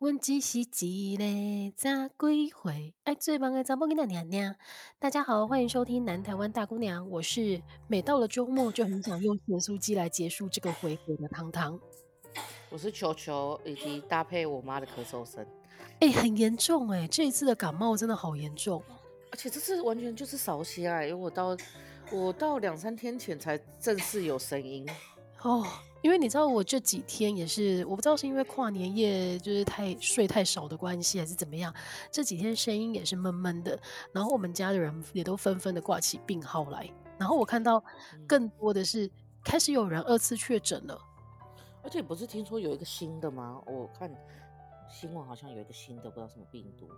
阮只是一个早归回，爱最棒的查某囡仔娘娘。大家好，欢迎收听南台湾大姑娘，我是每到了周末就很想用咸酥鸡来结束这个回合的糖糖。我是球球，以及搭配我妈的咳嗽声。哎、欸，很严重哎、欸，这一次的感冒真的好严重，而且这次完全就是少起来，因为我到我到两三天前才正式有声音哦。因为你知道我这几天也是，我不知道是因为跨年夜就是太睡太少的关系，还是怎么样，这几天声音也是闷闷的。然后我们家的人也都纷纷的挂起病号来。然后我看到更多的是开始有人二次确诊了，而且不是听说有一个新的吗？我看新闻好像有一个新的，不知道什么病毒。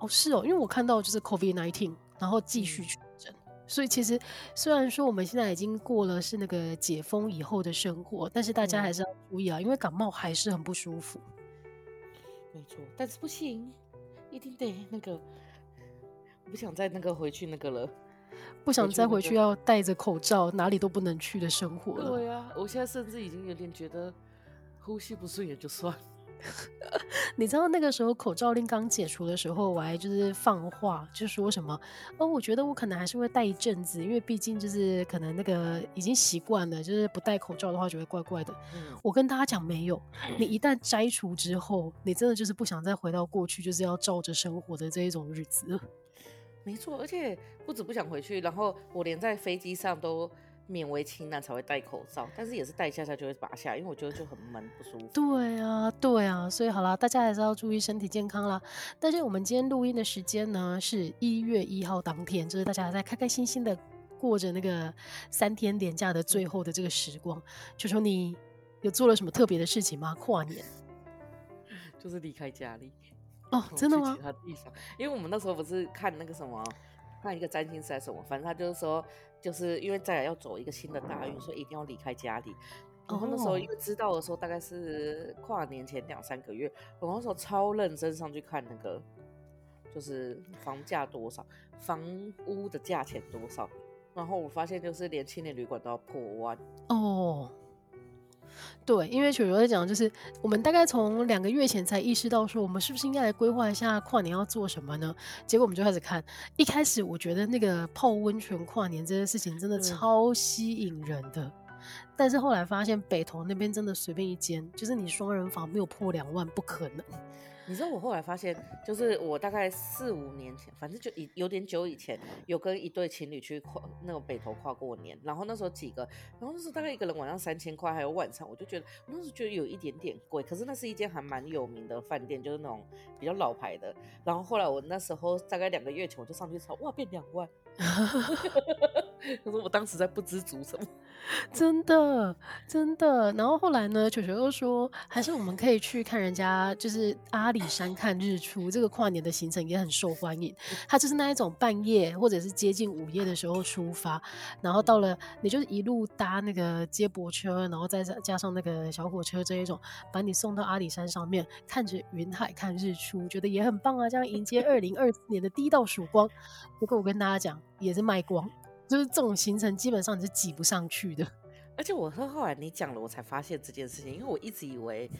哦，是哦，因为我看到就是 COVID-19，然后继续确诊。嗯所以其实，虽然说我们现在已经过了是那个解封以后的生活，但是大家还是要注意啊，因为感冒还是很不舒服。没错，但是不行，一定得那个，我不想再那个回去那个了，不想再回去要戴着口罩哪里都不能去的生活了。对啊，我现在甚至已经有点觉得呼吸不顺也就算。你知道那个时候口罩令刚解除的时候，我还就是放话，就说什么哦，我觉得我可能还是会戴一阵子，因为毕竟就是可能那个已经习惯了，就是不戴口罩的话就会怪怪的。嗯、我跟大家讲没有，你一旦摘除之后，你真的就是不想再回到过去，就是要照着生活的这一种日子。没错，而且不止不想回去，然后我连在飞机上都。勉为其难才会戴口罩，但是也是戴一下下就会拔下，因为我觉得就很闷不舒服。对啊，对啊，所以好啦，大家还是要注意身体健康啦。但是我们今天录音的时间呢，是一月一号当天，就是大家还在开开心心的过着那个三天连假的最后的这个时光。就说你有做了什么特别的事情吗？跨年 就是离开家里哦，真的吗？其他地方，因为我们那时候不是看那个什么。看一个占星师还是什么，反正他就是说，就是因为再来要走一个新的大运，所以一定要离开家里。然后那时候因为知道的时候，大概是跨年前两三个月，我那时候超认真上去看那个，就是房价多少，房屋的价钱多少。然后我发现就是连青年旅馆都要破万哦。对，因为球球在讲，就是我们大概从两个月前才意识到说，我们是不是应该来规划一下跨年要做什么呢？结果我们就开始看。一开始我觉得那个泡温泉跨年这件事情真的超吸引人的，嗯、但是后来发现北投那边真的随便一间，就是你双人房没有破两万不可能。你知道我后来发现，就是我大概四五年前，反正就有有点久以前，有跟一对情侣去跨那个北投跨过年，然后那时候几个，然后那时候大概一个人晚上三千块，还有晚餐，我就觉得我那时候觉得有一点点贵，可是那是一间还蛮有名的饭店，就是那种比较老牌的。然后后来我那时候大概两个月前我就上去查，哇，变两万。可是我当时在不知足什么，真的真的。然后后来呢，球球又说，还是我们可以去看人家，就是阿里山看日出。这个跨年的行程也很受欢迎。它就是那一种半夜或者是接近午夜的时候出发，然后到了你就是一路搭那个接驳车，然后再加上那个小火车这一种，把你送到阿里山上面，看着云海看日出，觉得也很棒啊！这样迎接二零二四年的第一道曙光。不过我跟大家讲，也是卖光。就是这种行程基本上你是挤不上去的，而且我说后来你讲了，我才发现这件事情，因为我一直以为。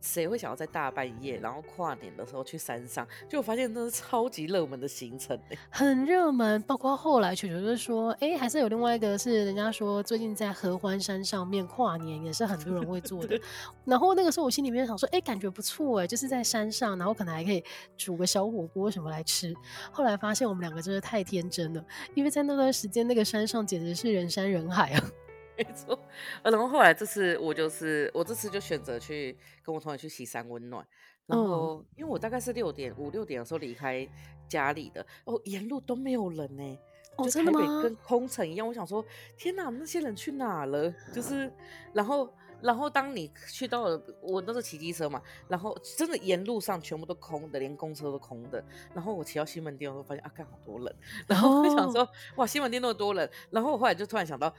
谁会想要在大半夜，然后跨年的时候去山上？就我发现那是超级热门的行程，很热门。包括后来球球就说，哎、欸，还是有另外一个是人家说最近在合欢山上面跨年也是很多人会做的。然后那个时候我心里面想说，哎、欸，感觉不错哎，就是在山上，然后可能还可以煮个小火锅什么来吃。后来发现我们两个真的太天真了，因为在那段时间那个山上简直是人山人海啊。没错，然后后来这次我就是我这次就选择去跟我同学去西山温暖，然后因为我大概是六点五六点的时候离开家里的，哦，沿路都没有人呢，哦，真的吗跟空城一样。我想说，天哪，那些人去哪了？就是，然后然后当你去到了，我都是骑机车嘛，然后真的沿路上全部都空的，连公车都空的。然后我骑到西门町，我发现啊，看好多人，然后我想说，哇，西门町那么多人，然后我后来就突然想到。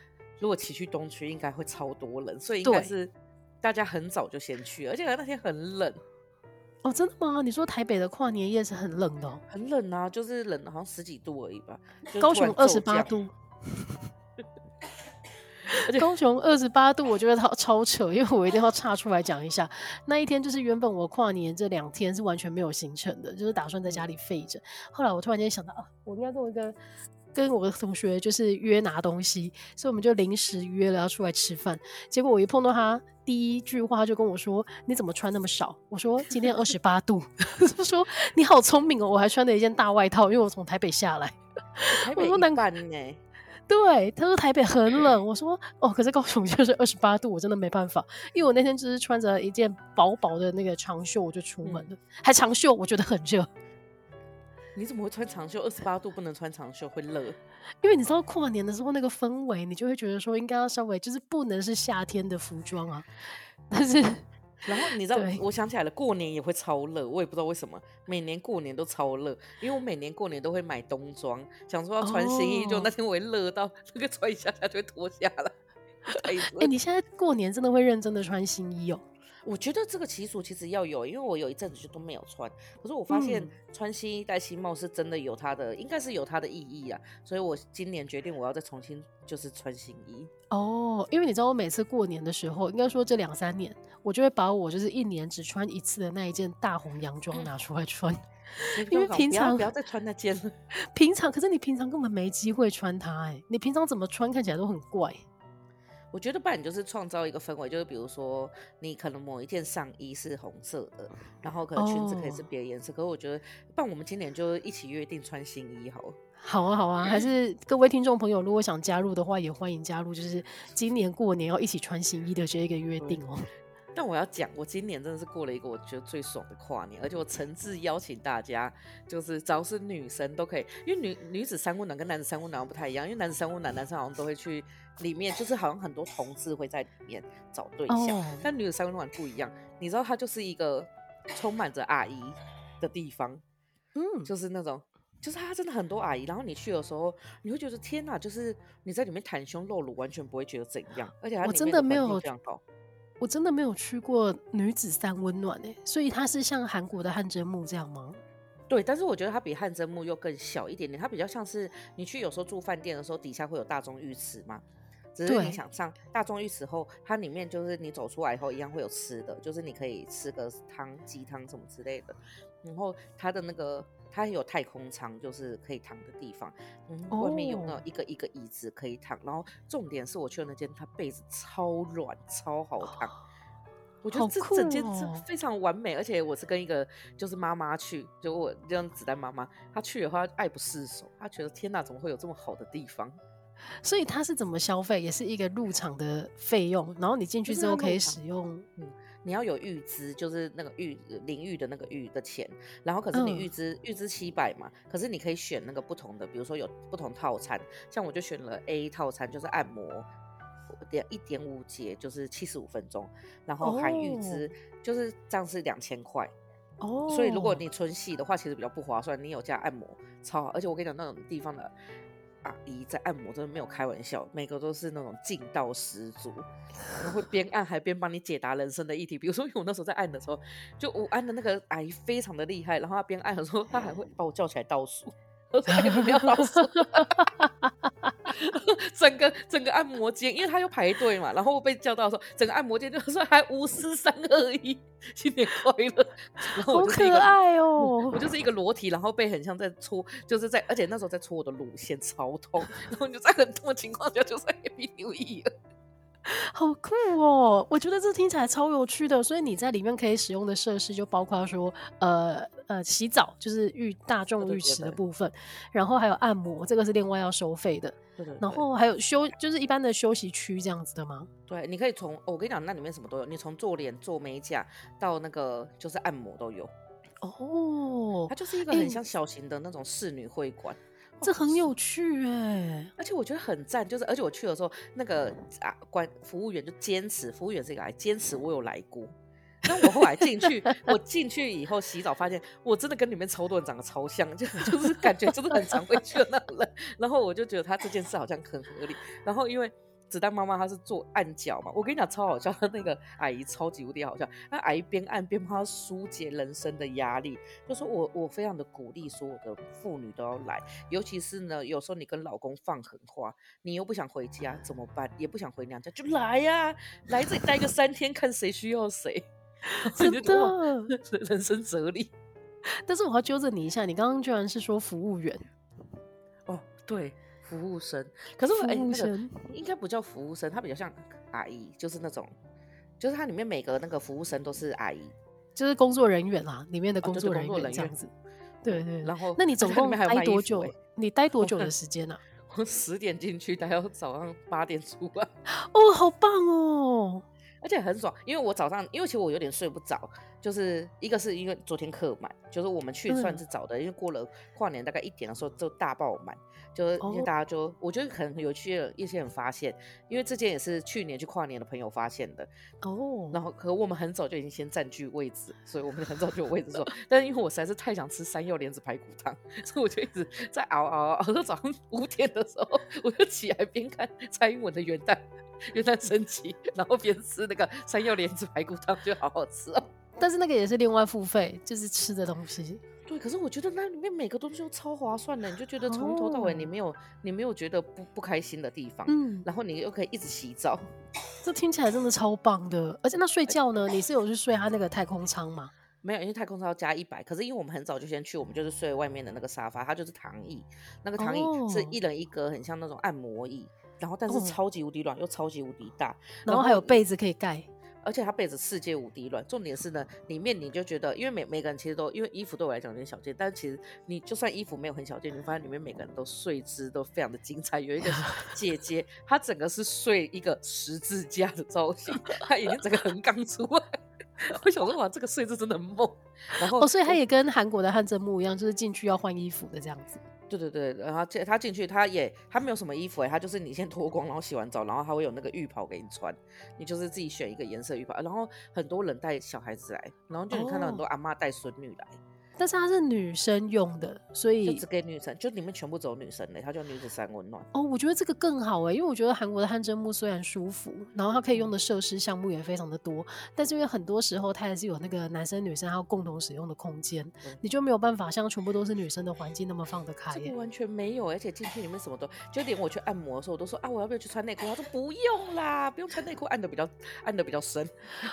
如果骑去东区，应该会超多人，所以应该是大家很早就先去，而且那天很冷。哦，真的吗？你说台北的跨年夜是很冷的哦？很冷啊，就是冷好像十几度而已吧。高雄二十八度。高雄二十八度，我觉得超超扯，因为我一定要岔出来讲一下。那一天就是原本我跨年这两天是完全没有行程的，就是打算在家里废着。后来我突然间想到啊，我应该跟我一个跟我的同学就是约拿东西，所以我们就临时约了要出来吃饭。结果我一碰到他，第一句话就跟我说：“你怎么穿那么少？”我说：“今天二十八度。”他说：“你好聪明哦，我还穿了一件大外套，因为我从台北下来。”台北一半呢？对，他说台北很冷，我说哦，可是高雄就是二十八度，我真的没办法，因为我那天就是穿着一件薄薄的那个长袖，我就出门了，嗯、还长袖，我觉得很热。你怎么会穿长袖？二十八度不能穿长袖，会热。因为你知道跨年的时候那个氛围，你就会觉得说应该要稍微就是不能是夏天的服装啊，但是。然后你知道，我想起来了，过年也会超热，我也不知道为什么，每年过年都超热，因为我每年过年都会买冬装，想说要穿新衣，就那天我会热到那个穿一下下就会脱下来。哎、欸，你现在过年真的会认真的穿新衣哦？我觉得这个习俗其实要有，因为我有一阵子就都没有穿，可是我发现穿新衣戴新帽是真的有它的，应该是有它的意义啊，所以我今年决定我要再重新就是穿新衣。哦，因为你知道我每次过年的时候，应该说这两三年，我就会把我就是一年只穿一次的那一件大红洋装拿出来穿，因为平常不要再穿那件了，平常可是你平常根本没机会穿它，哎，你平常怎么穿看起来都很怪。我觉得不然你就是创造一个氛围，就是比如说你可能某一件上衣是红色的，然后可能裙子可以是别的颜色。Oh. 可是我觉得，不然我们今年就一起约定穿新衣好了。好啊，好啊，还是各位听众朋友如果想加入的话，也欢迎加入。就是今年过年要一起穿新衣的这一个约定哦。但我要讲，我今年真的是过了一个我觉得最爽的跨年，而且我诚挚邀请大家，就是只要是女生都可以，因为女女子三温暖跟男子三温暖不太一样，因为男子三温暖男生好像都会去里面，就是好像很多同志会在里面找对象，oh. 但女子三温暖不一样，你知道它就是一个充满着阿姨的地方，嗯，就是那种，就是它真的很多阿姨，然后你去的时候，你会觉得天哪，就是你在里面袒胸露乳，完全不会觉得怎样，而且它里面的环境非常好，我真的没有。我真的没有去过女子三温暖哎，所以它是像韩国的汗蒸木这样吗？对，但是我觉得它比汗蒸木又更小一点点，它比较像是你去有时候住饭店的时候，底下会有大众浴池嘛，只是你想上大众浴池后，它里面就是你走出来以后一样会有吃的，就是你可以吃个汤、鸡汤什么之类的，然后它的那个。它有太空舱，就是可以躺的地方，嗯，oh. 外面有那一个一个椅子可以躺，然后重点是我去的那间，它被子超软，超好躺，oh. 我觉得这整间是非常完美，而且我是跟一个就是妈妈去，就我这样子带妈妈，她去的话爱不释手，她觉得天哪，怎么会有这么好的地方？所以它是怎么消费？也是一个入场的费用，然后你进去之后可以使用，嗯。你要有预支，就是那个浴淋浴的那个浴的钱，然后可是你预支预支七百嘛，可是你可以选那个不同的，比如说有不同套餐，像我就选了 A 套餐，就是按摩点一点五节，就是七十五分钟，然后含预支，就是这样是两千块。哦。所以如果你纯洗的话，其实比较不划算，你有加按摩超好，而且我跟你讲那种地方的。阿姨在按摩，真的没有开玩笑，每个都是那种劲道十足，然后会边按还边帮你解答人生的议题。比如说，因为我那时候在按的时候，就我按的那个阿姨非常的厉害，然后她边按的时候，她还会把我叫起来倒数。我说：“你不要倒数。” 整个整个按摩间，因为他又排队嘛，然后我被叫到的时候，整个按摩间就说还五四三二一，新年快乐。然后我就是一个好可爱哦我，我就是一个裸体，然后被很像在搓，就是在，而且那时候在搓我的乳腺，超痛。然后就在很痛的情况下，就是 Happy New Year。好酷哦！我觉得这听起来超有趣的。所以你在里面可以使用的设施就包括说，呃呃，洗澡就是浴大众浴池的部分，对对对对，然后还有按摩，这个是另外要收费的。对对对，然后还有休，就是一般的休息区这样子的吗？对，你可以从我跟你讲，那里面什么都有，你从做脸、做美甲到那个就是按摩都有。哦，它就是一个很像小型的那种侍女会馆。欸这很有趣哎，而且我觉得很赞，就是而且我去的时候，那个啊，管服务员就坚持，服务员是一个来坚持我有来过。那我后来进去，我进去以后洗澡，发现我真的跟里面超多人长得超像，就就是感觉真的很常会去的那种人。然后我就觉得他这件事好像很合理。然后因为子弹妈妈她是做按脚嘛，我跟你讲超好笑，那个阿姨超级无敌好笑，那阿姨边按边帮她疏解人生的压力，就说我我非常的鼓励所有的妇女都要来，尤其是呢，有时候你跟老公放狠话，你又不想回家怎么办？也不想回娘家，就来呀、啊，来这里待个三天，看谁需要谁，真的 人生哲理。但是我要纠正你一下，你刚刚居然是说服务员哦，对。服务生，可是我哎，那个应该不叫服务生，他比较像阿姨，就是那种，就是它里面每个那个服务生都是阿姨，就是工作人员啊，里面的工作人员这样子。对对。然后，那你总共待多久？你待多久的 时间呢？我十点进去，待到早上八点出来。哦，好棒哦！而且很爽，因为我早上，因为其实我有点睡不着，就是一个是因为昨天客满，就是我们去算是早的，嗯、因为过了跨年大概一点的时候就大爆满，就是因为大家就、哦、我觉得可能有趣的一些人发现，因为这件也是去年去跨年的朋友发现的哦，然后可我们很早就已经先占据位置，所以我们很早就有位置坐，但是因为我实在是太想吃山药莲子排骨汤，所以我就一直在熬熬熬，熬到早上五点的时候，我就起来边看蔡英文的元旦。元旦升旗，然后边吃那个山药莲子排骨汤，就好好吃哦。但是那个也是另外付费，就是吃的东西。对，可是我觉得那里面每个东西都超划算的，你就觉得从头到尾你没有、哦、你没有觉得不不开心的地方。嗯，然后你又可以一直洗澡，这听起来真的超棒的。而且那睡觉呢，你是有去睡他那个太空舱吗？没有，因为太空舱要加一百。可是因为我们很早就先去，我们就是睡外面的那个沙发，它就是躺椅，那个躺椅是一人一格，很像那种按摩椅。然后，但是超级无敌软，又超级无敌大，然后还有被子可以盖，而且它被子世界无敌软。重点是呢，里面你就觉得，因为每每个人其实都，因为衣服对我来讲有点小件，但是其实你就算衣服没有很小件，你发现里面每个人都睡姿都非常的精彩。有一个 姐姐，她整个是睡一个十字架的造型，她已经整个横杠出来。我想说，哇，这个睡姿真的很猛。然后，哦，所以她也跟韩国的汗蒸幕一样，就是进去要换衣服的这样子。对对对，然后进他进去，他也他没有什么衣服哎，他就是你先脱光，然后洗完澡，然后他会有那个浴袍给你穿，你就是自己选一个颜色浴袍，然后很多人带小孩子来，然后就你看到很多阿嬷带孙女来。哦但是它是女生用的，所以就只给女生，就里面全部走女生的，它叫女子三温暖。哦，我觉得这个更好哎，因为我觉得韩国的汗蒸木虽然舒服，然后它可以用的设施项目也非常的多，但是因为很多时候它还是有那个男生女生还有共同使用的空间，嗯、你就没有办法像全部都是女生的环境那么放得开。这个完全没有，而且进去里面什么都，就连我去按摩的时候，我都说啊，我要不要去穿内裤？他说不用啦，不用穿内裤，按的比较按的比较深。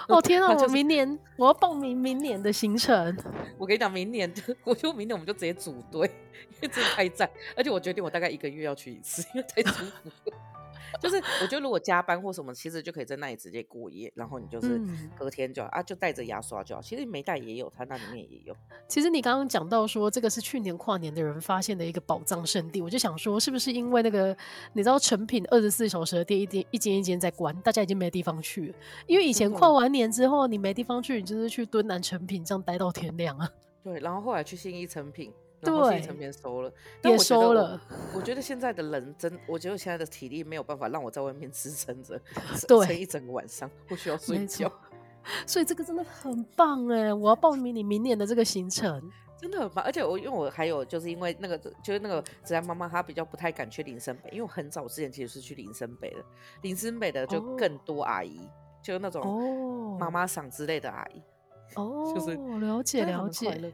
哦天啊，我明年我要报名明年的行程。我跟你讲，明年 我就。明天我们就直接组队，因为真的太赞，而且我决定我大概一个月要去一次，因为太舒服。就是我觉得如果加班或什么，其实就可以在那里直接过夜，然后你就是隔天就、嗯、啊，就带着牙刷就好。其实没带也有，它那里面也有。其实你刚刚讲到说这个是去年跨年的人发现的一个宝藏圣地，我就想说是不是因为那个你知道成品二十四小时的店一间一间一间在关，大家已经没地方去了。因为以前跨完年之后你没地方去，你就是去敦南成品这样待到天亮啊。对，然后后来去信义成品，然后信义成品收了，也收了我。我觉得现在的人真，我觉得现在的体力没有办法让我在外面支撑着，对，撑一整个晚上，不需要睡觉。所以这个真的很棒哎！我要报名你明年的这个行程，真的很棒。而且我因为我还有就是因为那个就是那个子安妈妈她比较不太敢去林森北，因为我很早之前其实是去林森北的，林森北的就更多阿姨，哦、就那种妈妈桑之类的阿姨。哦，就是了解了解，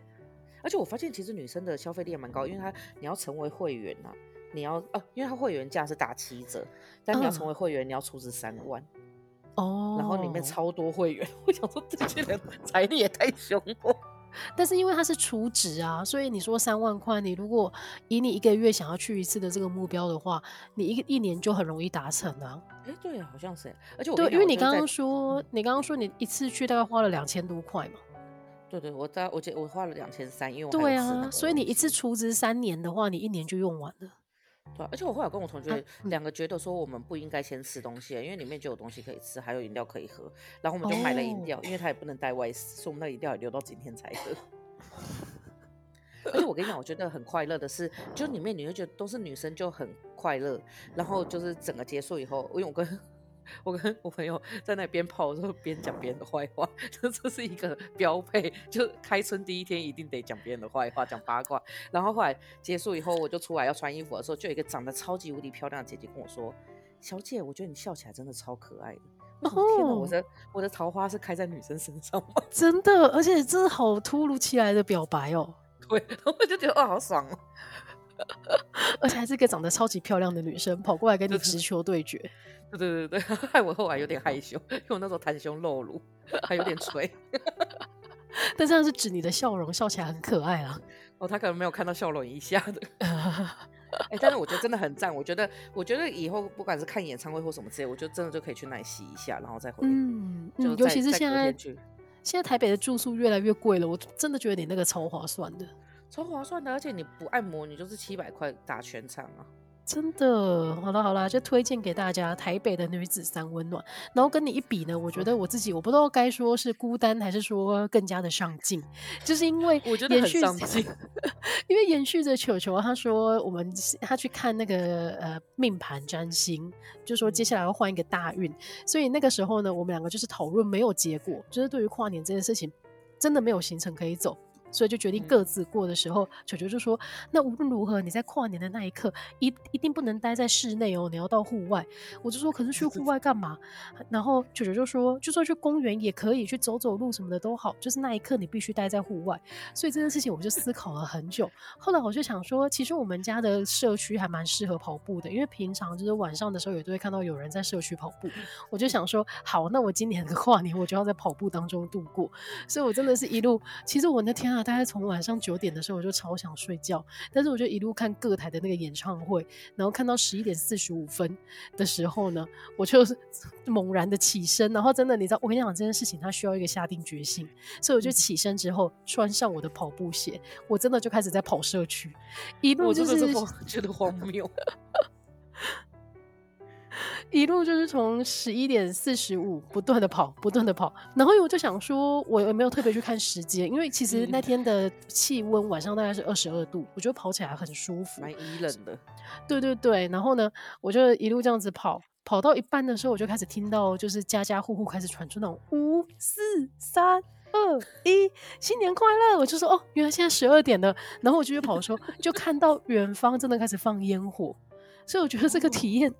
而且我发现其实女生的消费力也蛮高，因为她你要成为会员呐、啊，你要哦、啊，因为她会员价是打七折，但你要成为会员，嗯、你要出资三万。哦，然后里面超多会员，我想说这些人 财力也太凶了。但是因为它是储值啊，所以你说三万块，你如果以你一个月想要去一次的这个目标的话，你一个一年就很容易达成啊。哎、欸，对啊，好像是。而且我对，因为你刚刚说，嗯、你刚刚说你一次去大概花了两千多块嘛。对对，我在我记我花了两千三，因为我对啊，所以你一次储值三年的话，你一年就用完了。对、啊，而且我后来跟我同学两个觉得说，我们不应该先吃东西，因为里面就有东西可以吃，还有饮料可以喝。然后我们就买了饮料，哦、因为它也不能带外食，所以我们那饮料也留到今天才喝。而且我跟你讲，我觉得很快乐的是，就里面你会觉得都是女生，就很快乐。然后就是整个结束以后，因为我跟我跟我朋友在那边泡的时候，边讲别人的坏话，就这是一个标配。就开春第一天一定得讲别人的坏话，讲八卦。然后后来结束以后，我就出来要穿衣服的时候，就有一个长得超级无敌漂亮的姐姐跟我说。小姐，我觉得你笑起来真的超可爱的。天哪，我的我的桃花是开在女生身上吗？真的，而且真的好突如其来的表白哦。对，我就觉得哇，好爽哦。而且还是个长得超级漂亮的女生，跑过来跟你直球对决。对对对对，害我后来有点害羞，因为我那时候袒胸露乳，还有点垂。但这样是指你的笑容，笑起来很可爱啊。哦，他可能没有看到笑容一下的。哎、欸，但是我觉得真的很赞。我觉得，我觉得以后不管是看演唱会或什么之类，我觉得真的就可以去那里洗一下，然后再回。嗯，就尤其是现在，现在台北的住宿越来越贵了，我真的觉得你那个超划算的。超划算的，而且你不按摩，你就是七百块打全场啊！真的，好了好了，就推荐给大家台北的女子三温暖。然后跟你一比呢，我觉得我自己我不知道该说是孤单还是说更加的上进，就是因为我觉得很上进，因为延续着球球他说我们他去看那个呃命盘占星，就说接下来要换一个大运，所以那个时候呢，我们两个就是讨论没有结果，就是对于跨年这件事情真的没有行程可以走。所以就决定各自过的时候，球球就说：“那无论如何，你在跨年的那一刻，一一定不能待在室内哦，你要到户外。”我就说：“可是去户外干嘛？”然后球球就说：“就算去公园也可以，去走走路什么的都好，就是那一刻你必须待在户外。”所以这件事情我就思考了很久。后来我就想说，其实我们家的社区还蛮适合跑步的，因为平常就是晚上的时候也都会看到有人在社区跑步。我就想说，好，那我今年的跨年我就要在跑步当中度过。所以我真的是一路，其实我那天啊。大概从晚上九点的时候，我就超想睡觉，但是我就一路看各台的那个演唱会，然后看到十一点四十五分的时候呢，我就是 猛然的起身，然后真的，你知道，我跟你讲这件事情，它需要一个下定决心，所以我就起身之后穿上我的跑步鞋，我真的就开始在跑社区，一路就是，是 觉得荒谬。一路就是从十一点四十五不断的跑，不断的跑，然后我就想说，我有没有特别去看时间？因为其实那天的气温晚上大概是二十二度，我觉得跑起来很舒服，蛮宜冷的。对对对，然后呢，我就一路这样子跑，跑到一半的时候，我就开始听到就是家家户户开始传出那种五四三二一新年快乐，我就说哦，原来现在十二点了。然后我继续跑的时候，就看到远方真的开始放烟火，所以我觉得这个体验。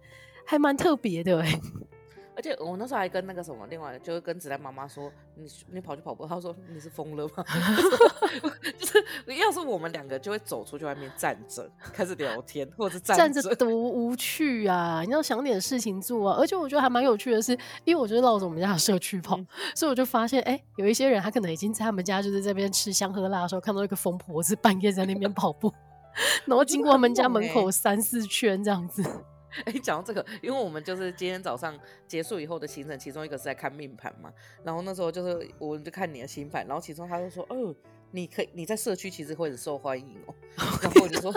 还蛮特别的哎，而且我那时候还跟那个什么，另外就是跟子兰妈妈说，你你跑去跑步，她说你是疯了吗？就是要是我们两个就会走出去外面站着开始聊天，或者是站着多无趣啊！你要想点事情做啊！而且我觉得还蛮有趣的是，因为我就绕着我们家的社区跑，嗯、所以我就发现，哎、欸，有一些人他可能已经在他们家就是这边吃香喝辣的时候，看到一个疯婆子半夜在那边跑步，然后经过他们家门口三四圈这样子。哎，讲到这个，因为我们就是今天早上结束以后的行程，其中一个是在看命盘嘛。然后那时候就是我们就看你的星盘，然后其中他就说：“哦，你可以你在社区其实会很受欢迎哦。”然后我就说：“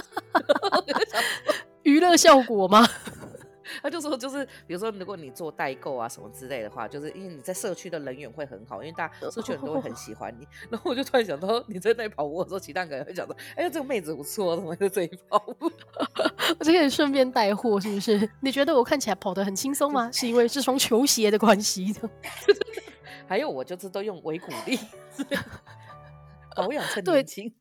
娱乐效果吗？” 他就说，就是比如说，如果你做代购啊什么之类的话，就是因为你在社区的人缘会很好，因为大家社区人都会很喜欢你。然后我就突然想到，你在那里跑步的时候，其他人会想说：“哎呀，这个妹子不错，怎么在这里跑步？” 我就可以顺便带货，是不是？你觉得我看起来跑得很轻松吗？是因为这双球鞋的关系的。还有，我就是都用维骨力保养趁年轻。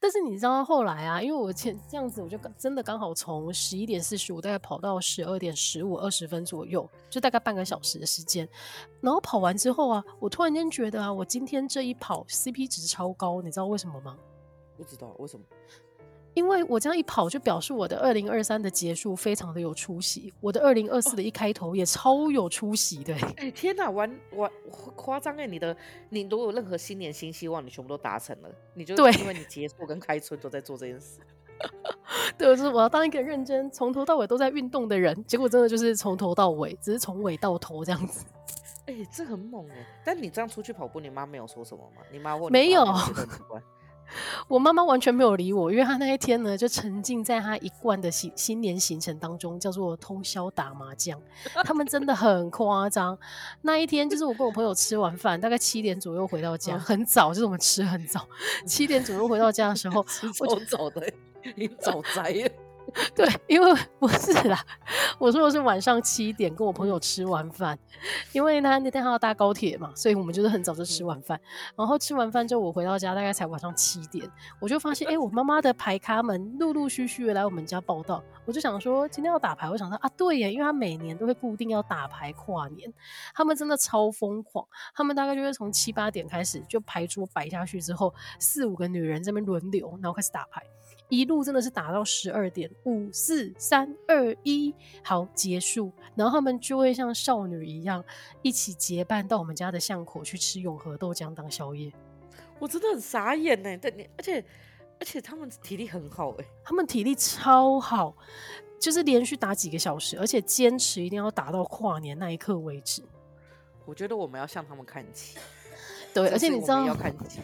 但是你知道后来啊，因为我前这样子，我就真的刚好从十一点四十五大概跑到十二点十五二十分左右，就大概半个小时的时间。然后跑完之后啊，我突然间觉得啊，我今天这一跑 CP 值超高，你知道为什么吗？不知道为什么。因为我这样一跑，就表示我的二零二三的结束非常的有出息，我的二零二四的一开头也超有出息的。哎、欸，天哪，玩玩夸张哎！你的你如果有任何新年新希望，你全部都达成了，你就对因为你结束跟开春都在做这件事。对，就是我要当一个认真从头到尾都在运动的人，结果真的就是从头到尾，只是从尾到头这样子。哎、欸，这很猛哎！但你这样出去跑步，你妈没有说什么吗？你妈问没有。我妈妈完全没有理我，因为她那一天呢，就沉浸在她一贯的新新年行程当中，叫做通宵打麻将。他们真的很夸张。那一天就是我跟我朋友吃完饭，大概七点左右回到家，很早，就是我们吃很早，七点左右回到家的时候，吃早早的，你早宅了。对，因为不是啦，我说的是晚上七点跟我朋友吃完饭，因为他那天他要搭高铁嘛，所以我们就是很早就吃完饭，然后吃完饭之后我回到家大概才晚上七点，我就发现哎、欸，我妈妈的牌咖们陆陆续续的来我们家报道，我就想说今天要打牌，我想说啊对耶，因为他每年都会固定要打牌跨年，他们真的超疯狂，他们大概就会从七八点开始就牌桌摆下去之后，四五个女人这边轮流，然后开始打牌。一路真的是打到十二点，五四三二一，好结束。然后他们就会像少女一样，一起结伴到我们家的巷口去吃永和豆浆当宵夜。我真的很傻眼呢，对，而且而且他们体力很好哎，他们体力超好，就是连续打几个小时，而且坚持一定要打到跨年那一刻为止。我觉得我们要向他们看齐，对，而且你知道要看齐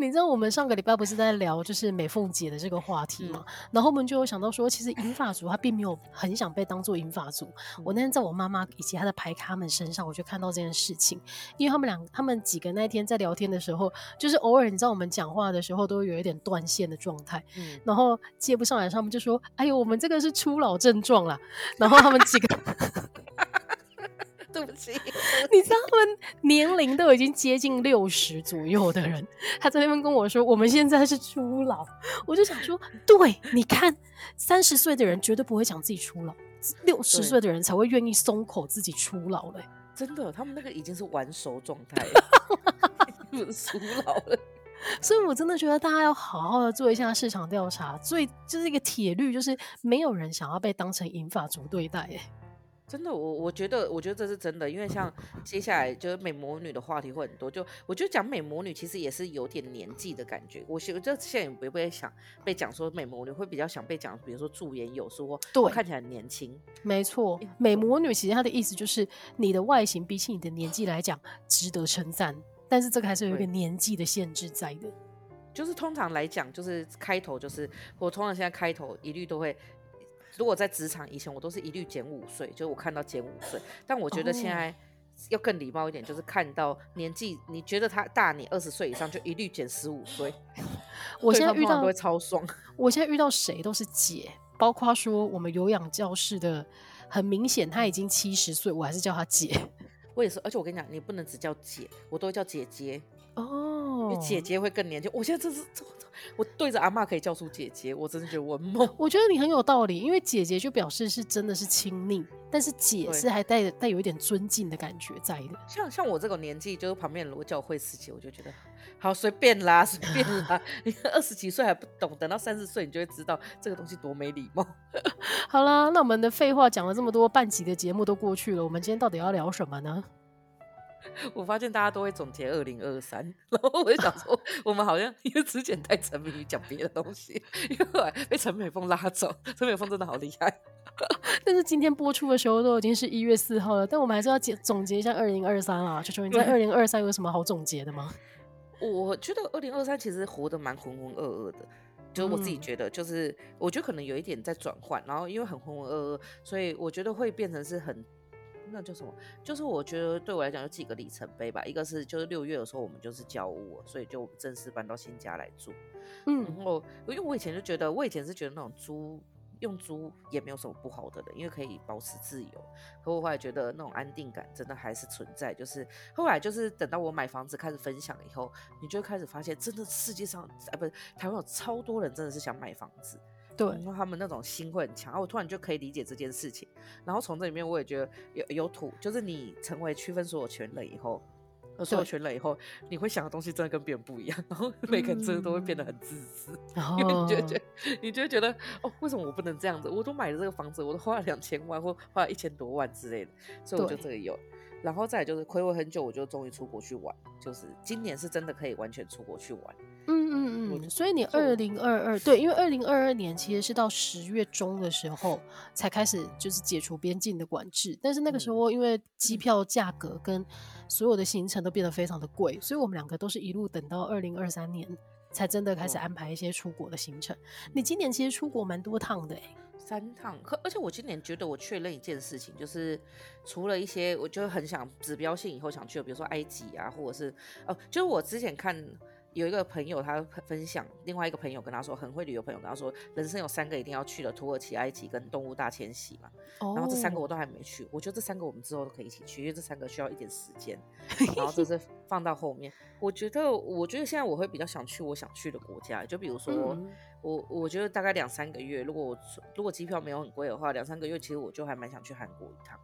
你知道我们上个礼拜不是在聊就是美凤姐的这个话题吗？嗯、然后我们就有想到说，其实银发族他并没有很想被当做银发族。嗯、我那天在我妈妈以及她的牌咖们身上，我就看到这件事情，因为他们俩他们几个那天在聊天的时候，就是偶尔你知道我们讲话的时候都有一点断线的状态，嗯、然后接不上来，他们就说：“哎呦，我们这个是初老症状啦。”然后他们几个。对不起，你知道他们年龄都已经接近六十左右的人，他在那边跟我说，我们现在是初老，我就想说，对，你看三十岁的人绝对不会讲自己初老，六十岁的人才会愿意松口自己初老嘞。真的，他们那个已经是玩熟状态了，初老了。所以我真的觉得大家要好好的做一下市场调查，最就是一个铁律，就是没有人想要被当成银发族对待，哎。真的，我我觉得，我觉得这是真的，因为像接下来就是美魔女的话题会很多。就我觉得讲美魔女其实也是有点年纪的感觉。我觉得现在也不会想被讲说美魔女，会比较想被讲，比如说驻颜有术，对，看起来很年轻。没错，美魔女其实她的意思就是你的外形比起你的年纪来讲值得称赞，但是这个还是有一个年纪的限制在的。就是通常来讲，就是开头就是我通常现在开头一律都会。如果在职场以前，我都是一律减五岁，就是我看到减五岁。但我觉得现在要更礼貌一点，就是看到年纪，你觉得他大你二十岁以上，就一律减十五岁。我现在遇到都会超爽。我现在遇到谁都是姐，包括说我们有氧教室的，很明显他已经七十岁，我还是叫他姐。我也是，而且我跟你讲，你不能只叫姐，我都会叫姐姐。哦，因为姐姐会更年轻。我现在这是这。我对着阿嬷可以叫出姐姐，我真的觉得我梦。我觉得你很有道理，因为姐姐就表示是真的是亲昵，但是姐是还带带有一点尊敬的感觉在的。像像我这个年纪，就是旁边人如果叫我惠师姐，我就觉得好随便啦，随便啦。你看二十几岁还不懂，等到三十岁你就会知道这个东西多没礼貌。好啦，那我们的废话讲了这么多，半集的节目都过去了，我们今天到底要聊什么呢？我发现大家都会总结二零二三，然后我就想说，我们好像 因为之前太沉迷于讲别的东西，因为后来被陈美凤拉走，陈美凤真的好厉害。但是今天播出的时候都已经是一月四号了，但我们还是要总总结一下二零二三啊。球球，你在二零二三有什么好总结的吗？我觉得二零二三其实活得蛮浑浑噩噩的，就是我自己觉得，就是我觉得可能有一点在转换，然后因为很浑浑噩噩，所以我觉得会变成是很。那叫什么？就是我觉得对我来讲有几个里程碑吧。一个是就是六月的时候，我们就是交屋，所以就正式搬到新家来住。嗯，然后因为我以前就觉得，我以前是觉得那种租用租也没有什么不好的，因为可以保持自由。可我后来觉得那种安定感真的还是存在。就是后来就是等到我买房子开始分享以后，你就开始发现，真的世界上啊，不是台湾有超多人真的是想买房子。对，然后他们那种心会很强，然后我突然就可以理解这件事情。然后从这里面我也觉得有有土，就是你成为区分所有权了以后，所有权了以后，你会想的东西真的跟别人不一样。然后每个人真的都会变得很自私，嗯、因为你就觉得，你就会觉得哦，为什么我不能这样子？我都买了这个房子，我都花了两千万或花了一千多万之类的，所以我就这个有。然后再来就是暌违很久，我就终于出国去玩，就是今年是真的可以完全出国去玩。嗯嗯嗯，所以你二零二二对，因为二零二二年其实是到十月中的时候才开始就是解除边境的管制，但是那个时候因为机票价格跟所有的行程都变得非常的贵，所以我们两个都是一路等到二零二三年才真的开始安排一些出国的行程。你今年其实出国蛮多趟的欸。三趟，可而且我今年觉得我确认一件事情，就是除了一些我就很想指标性以后想去的，比如说埃及啊，或者是哦，就是我之前看有一个朋友他分享，另外一个朋友跟他说，很会旅游朋友跟他说，人生有三个一定要去的，土耳其、埃及跟动物大迁徙嘛。Oh. 然后这三个我都还没去，我觉得这三个我们之后都可以一起去，因为这三个需要一点时间。然后这是放到后面，我觉得，我觉得现在我会比较想去我想去的国家，就比如说，嗯、我我觉得大概两三个月，如果我如果机票没有很贵的话，两三个月其实我就还蛮想去韩国一趟。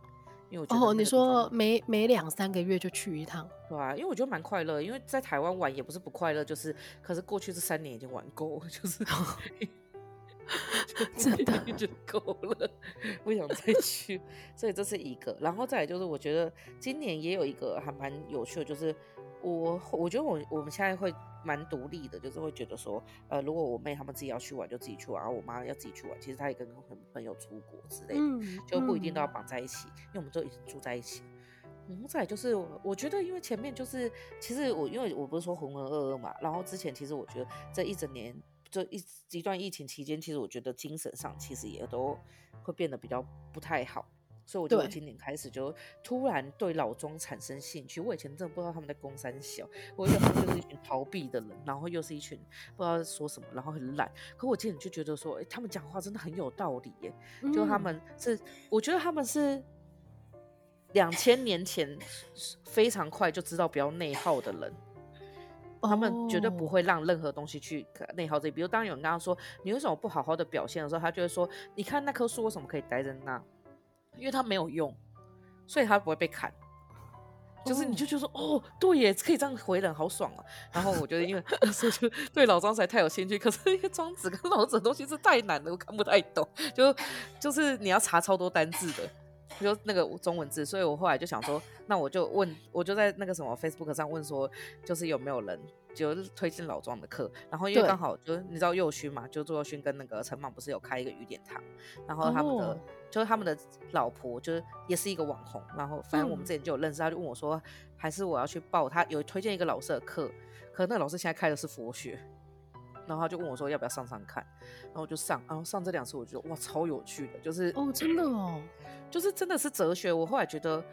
因为我觉得哦，你说每每两三个月就去一趟，对啊，因为我觉得蛮快乐，因为在台湾玩也不是不快乐，就是可是过去这三年已经玩够了，就是 真的 就够了，不想再去，所以这是一个，然后再来就是我觉得今年也有一个还蛮有趣的，就是。我我觉得我我们现在会蛮独立的，就是会觉得说，呃，如果我妹他们自己要去玩，就自己去玩；然后我妈要自己去玩，其实她也跟朋友出国之类的，嗯、就不一定都要绑在一起，嗯、因为我们都已经住在一起。嗯，再就是我觉得，因为前面就是其实我因为我不是说浑浑噩噩嘛，然后之前其实我觉得这一整年这一一段疫情期间，其实我觉得精神上其实也都会变得比较不太好。所以我觉得今年开始就突然对老庄产生兴趣。我以前真的不知道他们在攻三小，我以为他们就是一群逃避的人，然后又是一群不知道说什么，然后很懒。可我今年就觉得说，哎、欸，他们讲话真的很有道理耶。就他们是，我觉得他们是两千年前非常快就知道不要内耗的人。他们绝对不会让任何东西去内耗自己。比如当有人跟他说你为什么不好好的表现的时候，他就会说，你看那棵树为什么可以待在那？因为它没有用，所以它不会被砍。就是你就觉得说，哦，对耶，可以这样回人，好爽啊！然后我觉得，因为那时候就对老庄实在太有兴趣，可是因为庄子跟老子的东西是太难了，我看不太懂。就就是你要查超多单字的，就那个中文字，所以我后来就想说，那我就问，我就在那个什么 Facebook 上问说，就是有没有人。就推荐老庄的课，然后因为刚好就是你知道佑勋嘛，就朱佑勋跟那个陈莽不是有开一个雨点堂，然后他们的、哦、就是他们的老婆就是也是一个网红，然后反正我们之前就有认识，他就问我说，还是我要去报他有推荐一个老师的课，可那个老师现在开的是佛学，然后他就问我说要不要上上看，然后我就上，然后上这两次我觉得哇超有趣的，就是哦真的哦，就是真的是哲学，我后来觉得。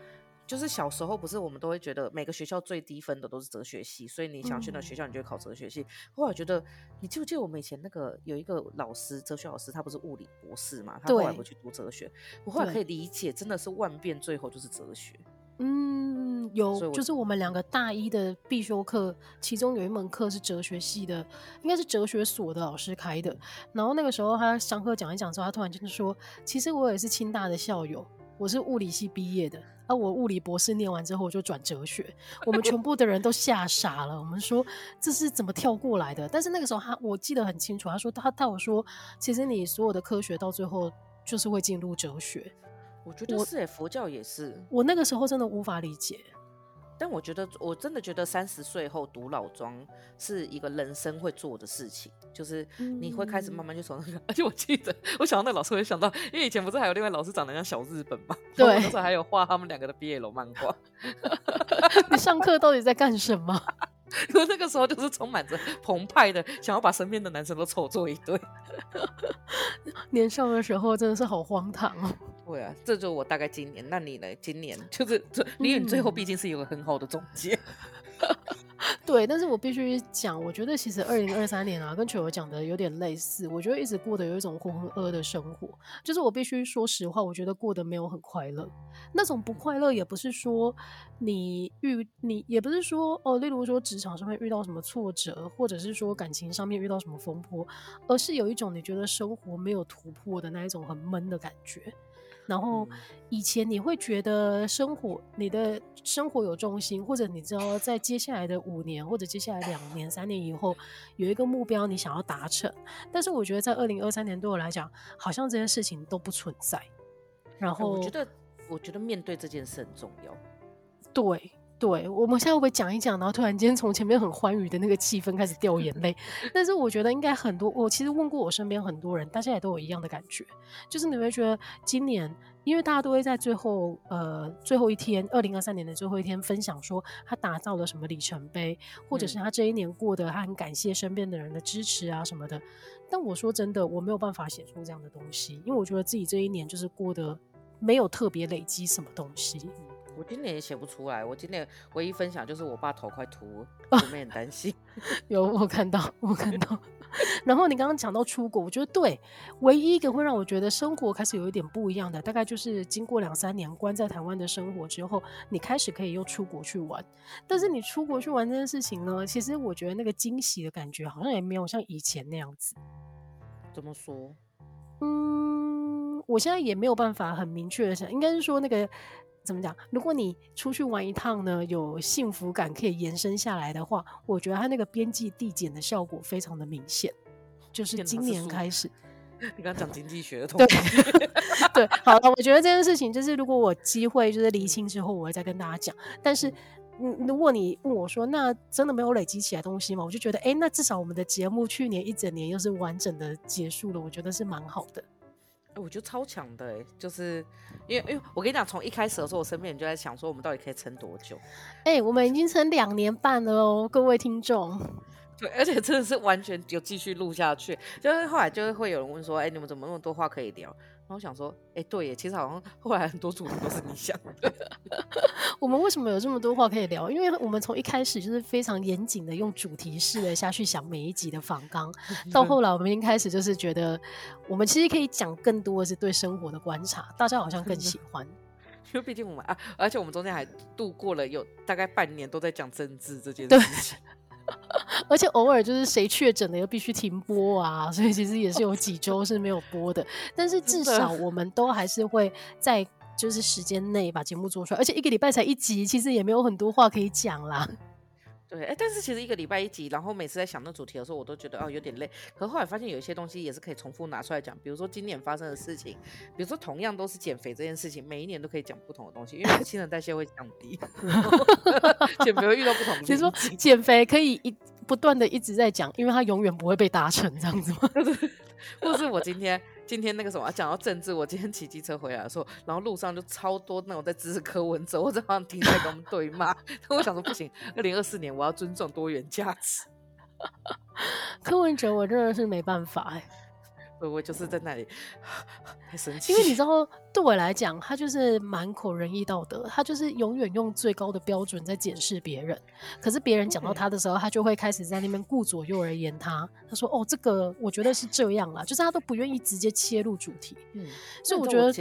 就是小时候不是我们都会觉得每个学校最低分的都是哲学系，所以你想去那学校，你就会考哲学系。后来觉得，你记不记得我们以前那个有一个老师，哲学老师，他不是物理博士嘛？他后来不去读哲学。我后来可以理解，真的是万变最后就是哲学。嗯，有，就是我们两个大一的必修课，其中有一门课是哲学系的，应该是哲学所的老师开的。然后那个时候他上课讲一讲之后，他突然就是说，其实我也是清大的校友。我是物理系毕业的，而、啊、我物理博士念完之后我就转哲学，我们全部的人都吓傻了。我们说这是怎么跳过来的？但是那个时候他我记得很清楚，他说他他我说，其实你所有的科学到最后就是会进入哲学。我觉得是、诶，佛教也是。我那个时候真的无法理解。但我觉得，我真的觉得三十岁后读老庄是一个人生会做的事情，就是你会开始慢慢去从那个。嗯、而且我记得，我想到那个老师，我就想到，因为以前不是还有另外老师长得像小日本嘛？对，那时候还有画他们两个的毕业楼漫画。你上课到底在干什么？那个时候就是充满着澎湃的，想要把身边的男生都凑作一对。年少的时候真的是好荒唐哦。对啊，这就我大概今年。那你呢？今年就是这，你最后毕竟是有个很好的总结。嗯、对，但是我必须讲，我觉得其实二零二三年啊，跟球球讲的有点类似。我觉得一直过得有一种浑浑噩噩的生活，就是我必须说实话，我觉得过得没有很快乐。那种不快乐也不是说你遇你，也不是说哦，例如说职场上面遇到什么挫折，或者是说感情上面遇到什么风波，而是有一种你觉得生活没有突破的那一种很闷的感觉。然后以前你会觉得生活，你的生活有重心，或者你知道在接下来的五年或者接下来两年、三年以后有一个目标你想要达成。但是我觉得在二零二三年对我来讲，好像这件事情都不存在。然后我觉得，我觉得面对这件事很重要。对。对，我们现在会不会讲一讲，然后突然间从前面很欢愉的那个气氛开始掉眼泪？但是我觉得应该很多，我其实问过我身边很多人，大家也都有一样的感觉，就是你会觉得今年，因为大家都会在最后呃最后一天，二零二三年的最后一天分享说他打造了什么里程碑，或者是他这一年过得他很感谢身边的人的支持啊什么的。但我说真的，我没有办法写出这样的东西，因为我觉得自己这一年就是过得没有特别累积什么东西。我今年也写不出来，我今年唯一分享就是我爸头快秃了，我们很担心。有我看到，我看到。然后你刚刚讲到出国，我觉得对，唯一一个会让我觉得生活开始有一点不一样的，大概就是经过两三年关在台湾的生活之后，你开始可以又出国去玩。但是你出国去玩这件事情呢，其实我觉得那个惊喜的感觉好像也没有像以前那样子。怎么说？嗯，我现在也没有办法很明确的想，应该是说那个。怎么讲？如果你出去玩一趟呢，有幸福感可以延伸下来的话，我觉得它那个边际递减的效果非常的明显。就是今年开始，你刚刚讲经济学的东西，对，对，好了，我觉得这件事情就是，如果我机会就是厘清之后，我会再跟大家讲。但是，嗯，如果你问我说，那真的没有累积起来东西吗？我就觉得，哎、欸，那至少我们的节目去年一整年又是完整的结束了，我觉得是蛮好的。我觉得超强的哎，就是因为因为我跟你讲，从一开始的时候，我身边人就在想说，我们到底可以撑多久？哎、欸，我们已经撑两年半了哦，各位听众。对，而且真的是完全有继续录下去，就是后来就会有人问说，哎、欸，你们怎么那么多话可以聊？我想说，哎、欸，对耶，其实好像后来很多主题都是你想的。我们为什么有这么多话可以聊？因为我们从一开始就是非常严谨的用主题式的下去想每一集的访纲，到后来我们已经开始就是觉得，我们其实可以讲更多的是对生活的观察，大家好像更喜欢。因为毕竟我们啊，而且我们中间还度过了有大概半年都在讲政治这件事情。而且偶尔就是谁确诊了又必须停播啊，所以其实也是有几周是没有播的。但是至少我们都还是会在就是时间内把节目做出来，而且一个礼拜才一集，其实也没有很多话可以讲啦。对，哎，但是其实一个礼拜一集，然后每次在想那主题的时候，我都觉得哦有点累。可是后来发现有一些东西也是可以重复拿出来讲，比如说今年发生的事情，比如说同样都是减肥这件事情，每一年都可以讲不同的东西，因为新陈代谢会降低，减肥会遇到不同的。其实说减肥可以一不断的一直在讲，因为它永远不会被达成这样子吗？或是我今天。今天那个什么讲到政治，我今天骑机车回来的时候，然后路上就超多那种在支持柯文哲，我在好像停在跟我们对骂。我想说不行，二零二四年我要尊重多元价值。柯文哲我真的是没办法哎。我就是在那里 太生气，因为你知道，对我来讲，他就是满口仁义道德，他就是永远用最高的标准在检视别人。可是别人讲到他的时候，他就会开始在那边顾左右而言他。他说：“哦，这个我觉得是这样啦。”就是他都不愿意直接切入主题。嗯，所以我觉得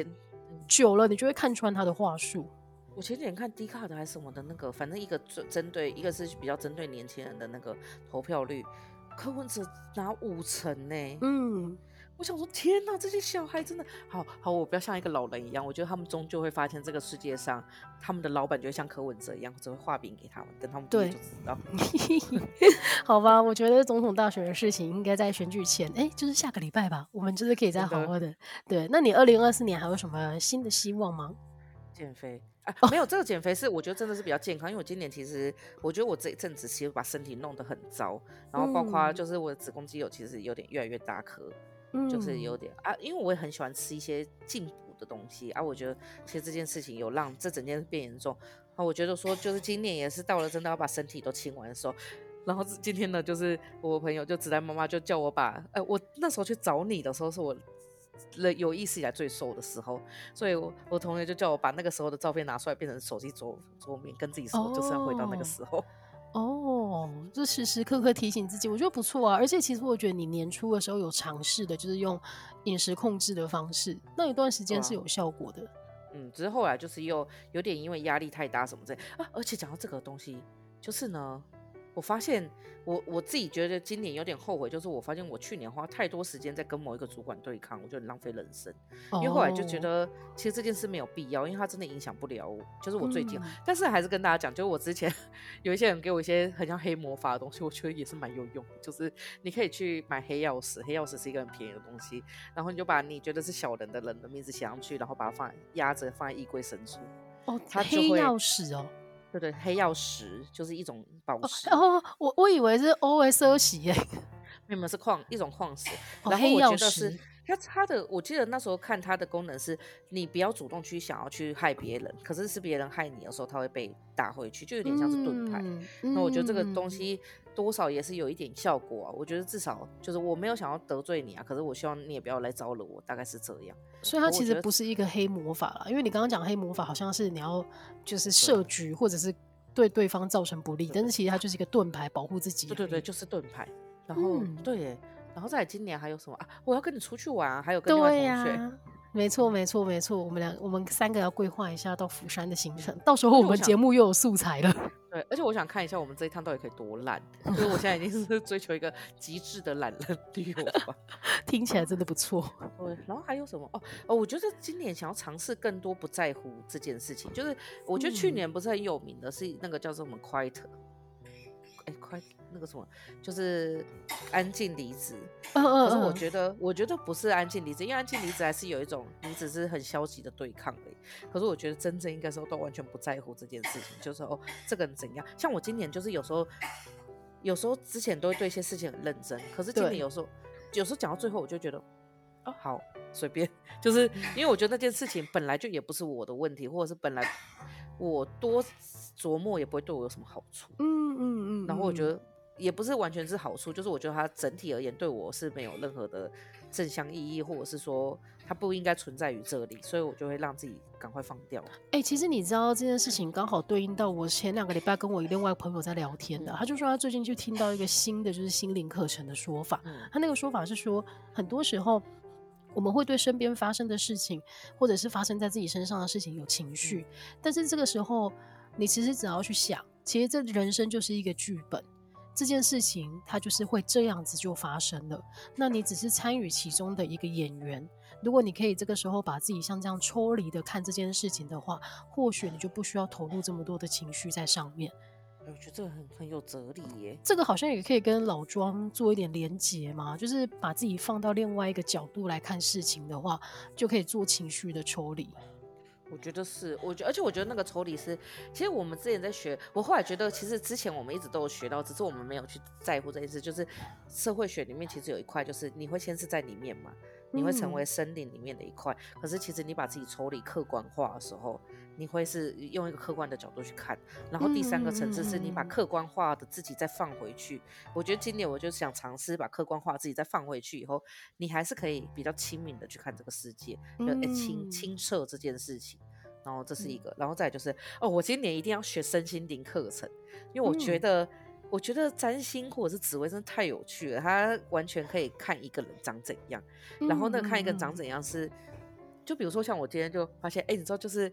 久了，你就会看穿他的话术。我前几天看 D 卡的还是什么的那个，反正一个针针对一个是比较针对年轻人的那个投票率，柯文哲拿五成呢、欸。嗯。我想说，天哪，这些小孩真的好好，我不要像一个老人一样。我觉得他们终究会发现，这个世界上他们的老板就会像柯文哲一样，只会画饼给他们，等他们对就知道。好吧，我觉得总统大选的事情应该在选举前，哎、欸，就是下个礼拜吧，我们就是可以再好好的。对，那你二零二四年还有什么新的希望吗？减肥啊，没有这个减肥是我觉得真的是比较健康，因为我今年其实我觉得我这一阵子其实把身体弄得很糟，然后包括就是我的子宫肌瘤其实有点越来越大颗。就是有点啊，因为我也很喜欢吃一些进补的东西啊。我觉得其实这件事情有让这整件事变严重啊。我觉得说，就是今年也是到了真的要把身体都清完的时候。然后今天呢，就是我朋友就子丹妈妈就叫我把，呃，我那时候去找你的时候是我有意识以来最瘦的时候，所以我我同学就叫我把那个时候的照片拿出来，变成手机桌桌面，跟自己说，就是要回到那个时候。哦，就时时刻刻提醒自己，我觉得不错啊。而且其实我觉得你年初的时候有尝试的，就是用饮食控制的方式，那一段时间是有效果的。嗯，只是后来就是又有点因为压力太大什么之类啊。而且讲到这个东西，就是呢。我发现我我自己觉得今年有点后悔，就是我发现我去年花太多时间在跟某一个主管对抗，我就很浪费人生。因为后来就觉得其实这件事没有必要，因为它真的影响不了我。就是我最近，嗯、但是还是跟大家讲，就是我之前 有一些人给我一些很像黑魔法的东西，我觉得也是蛮有用。就是你可以去买黑曜石，黑曜石是一个很便宜的东西，然后你就把你觉得是小人的人的名字写上去，然后把它放压着放在衣柜深处。哦，它黑曜石哦。对对，黑曜石就是一种宝石。哦，我我以为是 O S O 洗耶，没有，是矿一种矿石。然后我觉得是它它的，我记得那时候看它的功能是，你不要主动去想要去害别人，可是是别人害你的时候，它会被打回去，就有点像是盾牌。那、嗯、我觉得这个东西多少也是有一点效果啊。我觉得至少就是我没有想要得罪你啊，可是我希望你也不要来招惹我，大概是这样。所以它其实不是一个黑魔法啦，因为你刚刚讲黑魔法好像是你要就是设局或者是对对方造成不利，但是其实它就是一个盾牌保护自己。对对对，就是盾牌。然后、嗯、对，然后再来今年还有什么啊？我要跟你出去玩、啊，还有跟另外同学。没错，没错，没错。我们两，我们三个要规划一下到釜山的行程。到时候我们节目又有素材了。对，而且我想看一下我们这一趟到底可以多烂。因为我现在已经是追求一个极致的懒人旅游吧。听起来真的不错。对，然后还有什么？哦哦，我觉得今年想要尝试更多不在乎这件事情。就是我觉得去年不是很有名的是那个叫做我们 Quiet。哎，快那个什么，就是安静离职。嗯嗯。可是我觉得，我觉得不是安静离职，因为安静离职还是有一种你只是很消极的对抗而已。可是我觉得真正应该说都完全不在乎这件事情，就是哦，这个人怎样？像我今年就是有时候，有时候之前都会对一些事情很认真，可是今年有时候，有时候讲到最后我就觉得，哦，好随便，就是因为我觉得那件事情本来就也不是我的问题，或者是本来我多。琢磨也不会对我有什么好处，嗯嗯嗯，然后我觉得也不是完全是好处，就是我觉得它整体而言对我是没有任何的正向意义，或者是说它不应该存在于这里，所以我就会让自己赶快放掉。哎、欸，其实你知道这件事情刚好对应到我前两个礼拜跟我另外朋友在聊天的，嗯、他就说他最近就听到一个新的就是心灵课程的说法，嗯、他那个说法是说很多时候我们会对身边发生的事情，或者是发生在自己身上的事情有情绪，嗯、但是这个时候。你其实只要去想，其实这人生就是一个剧本，这件事情它就是会这样子就发生了。那你只是参与其中的一个演员。如果你可以这个时候把自己像这样抽离的看这件事情的话，或许你就不需要投入这么多的情绪在上面。我觉得这个很很有哲理耶。这个好像也可以跟老庄做一点连结嘛，就是把自己放到另外一个角度来看事情的话，就可以做情绪的抽离。我觉得是，我觉，而且我觉得那个抽离是，其实我们之前在学，我后来觉得，其实之前我们一直都有学到，只是我们没有去在乎这件事。就是社会学里面其实有一块，就是你会先是在里面嘛，你会成为森林里面的一块，可是其实你把自己抽离客观化的时候。你会是用一个客观的角度去看，然后第三个层次是你把客观化的自己再放回去。我觉得今年我就想尝试把客观化自己再放回去以后，你还是可以比较清明的去看这个世界，就清清澈这件事情。然后这是一个，然后再就是哦，我今年一定要学身心灵课程，因为我觉得我觉得占星或者是紫薇真的太有趣了，它完全可以看一个人长怎样。然后那看一个人长怎样是，就比如说像我今天就发现，哎，你知道就是。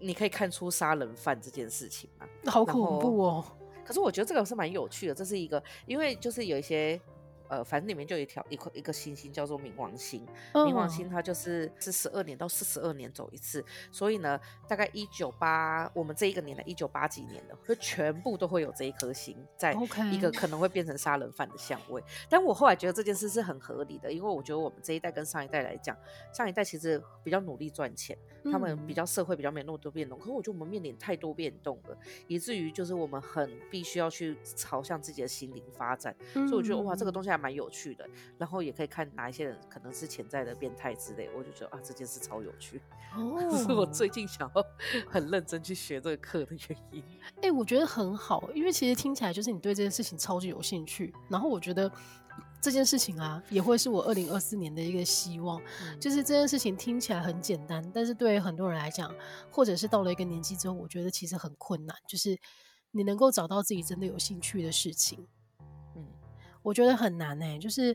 你可以看出杀人犯这件事情吗？好恐怖哦！可是我觉得这个是蛮有趣的，这是一个，因为就是有一些。呃，反正里面就有一条一颗一个星星叫做冥王星，冥王星它就是是十二年到四十二年走一次，所以呢，大概一九八我们这一个年代一九八几年的，就全部都会有这一颗星在一个可能会变成杀人犯的相位。但我后来觉得这件事是很合理的，因为我觉得我们这一代跟上一代来讲，上一代其实比较努力赚钱，他们比较社会比较没那么多变动，可是我觉得我们面临太多变动了，以至于就是我们很必须要去朝向自己的心灵发展，所以我觉得哇，这个东西还蛮有趣的，然后也可以看哪一些人可能是潜在的变态之类，我就觉得啊，这件事超有趣，这 是我最近想要很认真去学这个课的原因。哎、欸，我觉得很好，因为其实听起来就是你对这件事情超级有兴趣，然后我觉得这件事情啊，也会是我二零二四年的一个希望，嗯、就是这件事情听起来很简单，但是对于很多人来讲，或者是到了一个年纪之后，我觉得其实很困难，就是你能够找到自己真的有兴趣的事情。我觉得很难呢、欸，就是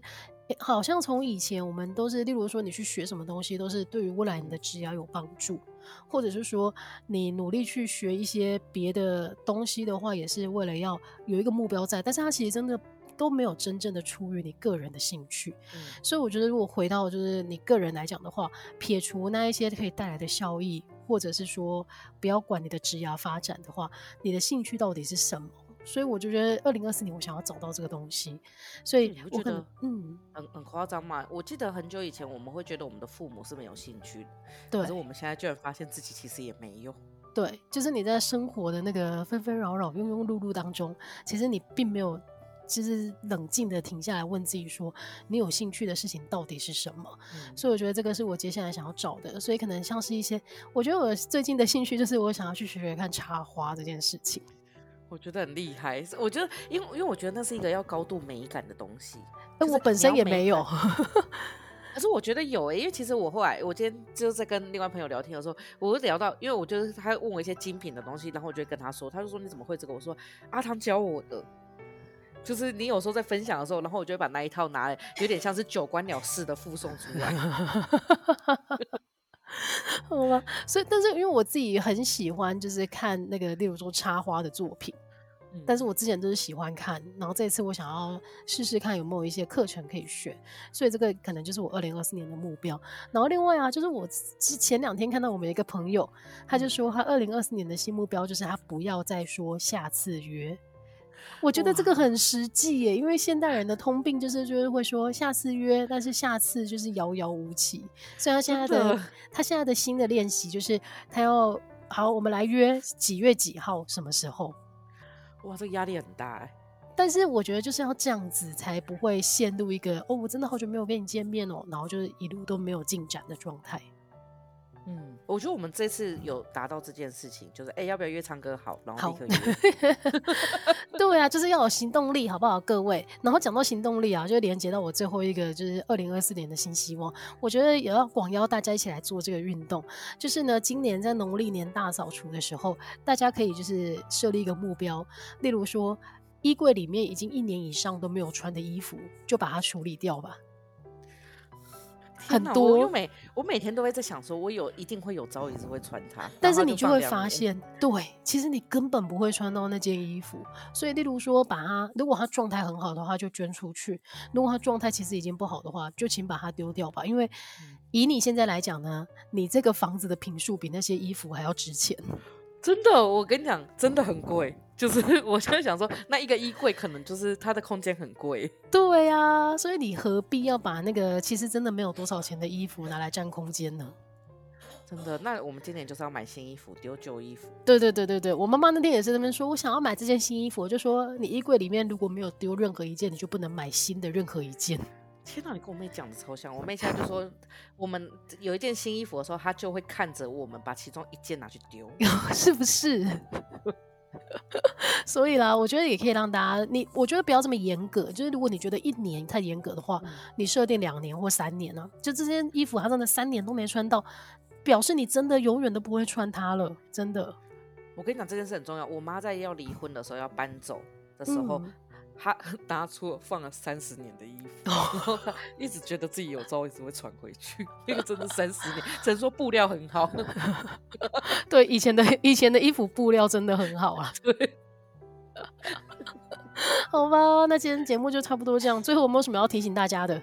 好像从以前我们都是，例如说你去学什么东西，都是对于未来你的职业有帮助，或者是说你努力去学一些别的东西的话，也是为了要有一个目标在。但是它其实真的都没有真正的出于你个人的兴趣。嗯、所以我觉得，如果回到就是你个人来讲的话，撇除那一些可以带来的效益，或者是说不要管你的职业发展的话，你的兴趣到底是什么？所以我就觉得，二零二四年我想要找到这个东西，所以我觉得，嗯，很很夸张嘛。我记得很久以前，我们会觉得我们的父母是没有兴趣的，对。可是我们现在居然发现自己其实也没有。对，就是你在生活的那个纷纷扰扰、庸庸碌碌当中，其实你并没有，就是冷静的停下来问自己说，你有兴趣的事情到底是什么？嗯。所以我觉得这个是我接下来想要找的。所以可能像是一些，我觉得我最近的兴趣就是我想要去学学看插花这件事情。我觉得很厉害。我觉得，因为因为我觉得那是一个要高度美感的东西。哎，我本身也没有。可是我觉得有诶、欸，因为其实我后来，我今天就是在跟另外朋友聊天的时候，我就聊到，因为我就是他问我一些精品的东西，然后我就跟他说，他就说你怎么会这个？我说阿汤教我的，就是你有时候在分享的时候，然后我就会把那一套拿来，有点像是九官鸟式的附送出来。好吧，所以但是因为我自己很喜欢，就是看那个，例如说插花的作品。但是我之前都是喜欢看，然后这一次我想要试试看有没有一些课程可以学，所以这个可能就是我二零二四年的目标。然后另外啊，就是我之前两天看到我们一个朋友，他就说他二零二四年的新目标就是他不要再说下次约。我觉得这个很实际耶，因为现代人的通病就是就是会说下次约，但是下次就是遥遥无期。所以他现在的他现在的新的练习就是他要好，我们来约几月几号什么时候。哇，这个压力很大哎，但是我觉得就是要这样子，才不会陷入一个哦，我真的好久没有跟你见面哦，然后就是一路都没有进展的状态。嗯，我觉得我们这次有达到这件事情，就是哎、欸，要不要约唱歌？好，然后立刻约。对啊，就是要有行动力，好不好，各位？然后讲到行动力啊，就连接到我最后一个，就是二零二四年的新希望。我觉得也要广邀大家一起来做这个运动。就是呢，今年在农历年大扫除的时候，大家可以就是设立一个目标，例如说，衣柜里面已经一年以上都没有穿的衣服，就把它处理掉吧。很多，我每我每天都会在想，说我有一定会有朝一日会穿它，但是你就会发现，对，其实你根本不会穿到那件衣服。所以，例如说，把它，如果它状态很好的话，就捐出去；如果它状态其实已经不好的话，就请把它丢掉吧。因为以你现在来讲呢，你这个房子的品数比那些衣服还要值钱。真的，我跟你讲，真的很贵。就是我现在想说，那一个衣柜可能就是它的空间很贵。对呀、啊，所以你何必要把那个其实真的没有多少钱的衣服拿来占空间呢？真的，那我们今年就是要买新衣服，丢旧衣服。对对对对对，我妈妈那天也是那边说，我想要买这件新衣服，我就说你衣柜里面如果没有丢任何一件，你就不能买新的任何一件。天哪，你跟我妹讲的超像。我妹现在就说，我们有一件新衣服的时候，她就会看着我们把其中一件拿去丢，是不是？所以啦，我觉得也可以让大家，你我觉得不要这么严格。就是如果你觉得一年太严格的话，嗯、你设定两年或三年呢、啊？就这件衣服，它真的三年都没穿到，表示你真的永远都不会穿它了。真的，我跟你讲，这件事很重要。我妈在要离婚的时候，要搬走的时候。嗯他拿出了放了三十年的衣服，然后他一直觉得自己有朝一日会穿回去。那个真的三十年，只能说布料很好。对，以前的以前的衣服布料真的很好啊。对，好吧，那今天节目就差不多这样。最后有没有什么要提醒大家的？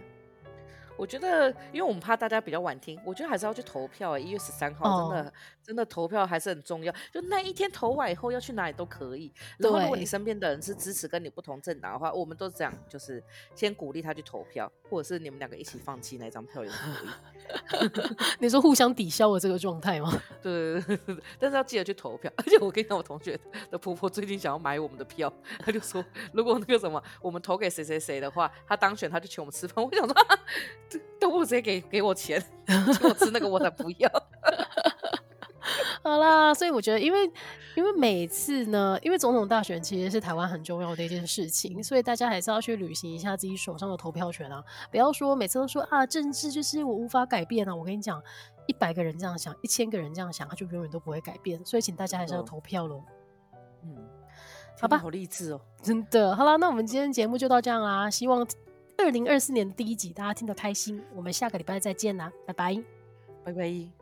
我觉得，因为我们怕大家比较晚听，我觉得还是要去投票、欸。一月十三号，真的、oh. 真的投票还是很重要。就那一天投完以后，要去哪里都可以。然后，如果你身边的人是支持跟你不同政党的话，我们都这样，就是先鼓励他去投票，或者是你们两个一起放弃那张票也可以。你说互相抵消的这个状态吗？对，对，对，但是要记得去投票。而且我跟你讲，我同学的婆婆最近想要买我们的票，她就说，如果那个什么，我们投给谁谁谁的话，他当选，他就请我们吃饭。我想说，都不直接给给我钱，请我吃那个我才不要。好啦，所以我觉得，因为因为每次呢，因为总统大选其实是台湾很重要的一件事情，所以大家还是要去履行一下自己手上的投票权啊！不要说每次都说啊，政治就是我无法改变啊！我跟你讲，一百个人这样想，一千个人这样想，他就永远都不会改变。所以请大家还是要投票喽。嗯，好吧，好励志哦，真的。好啦，那我们今天节目就到这样啦。希望二零二四年的第一集大家听的开心。我们下个礼拜再见啦，拜拜，拜拜。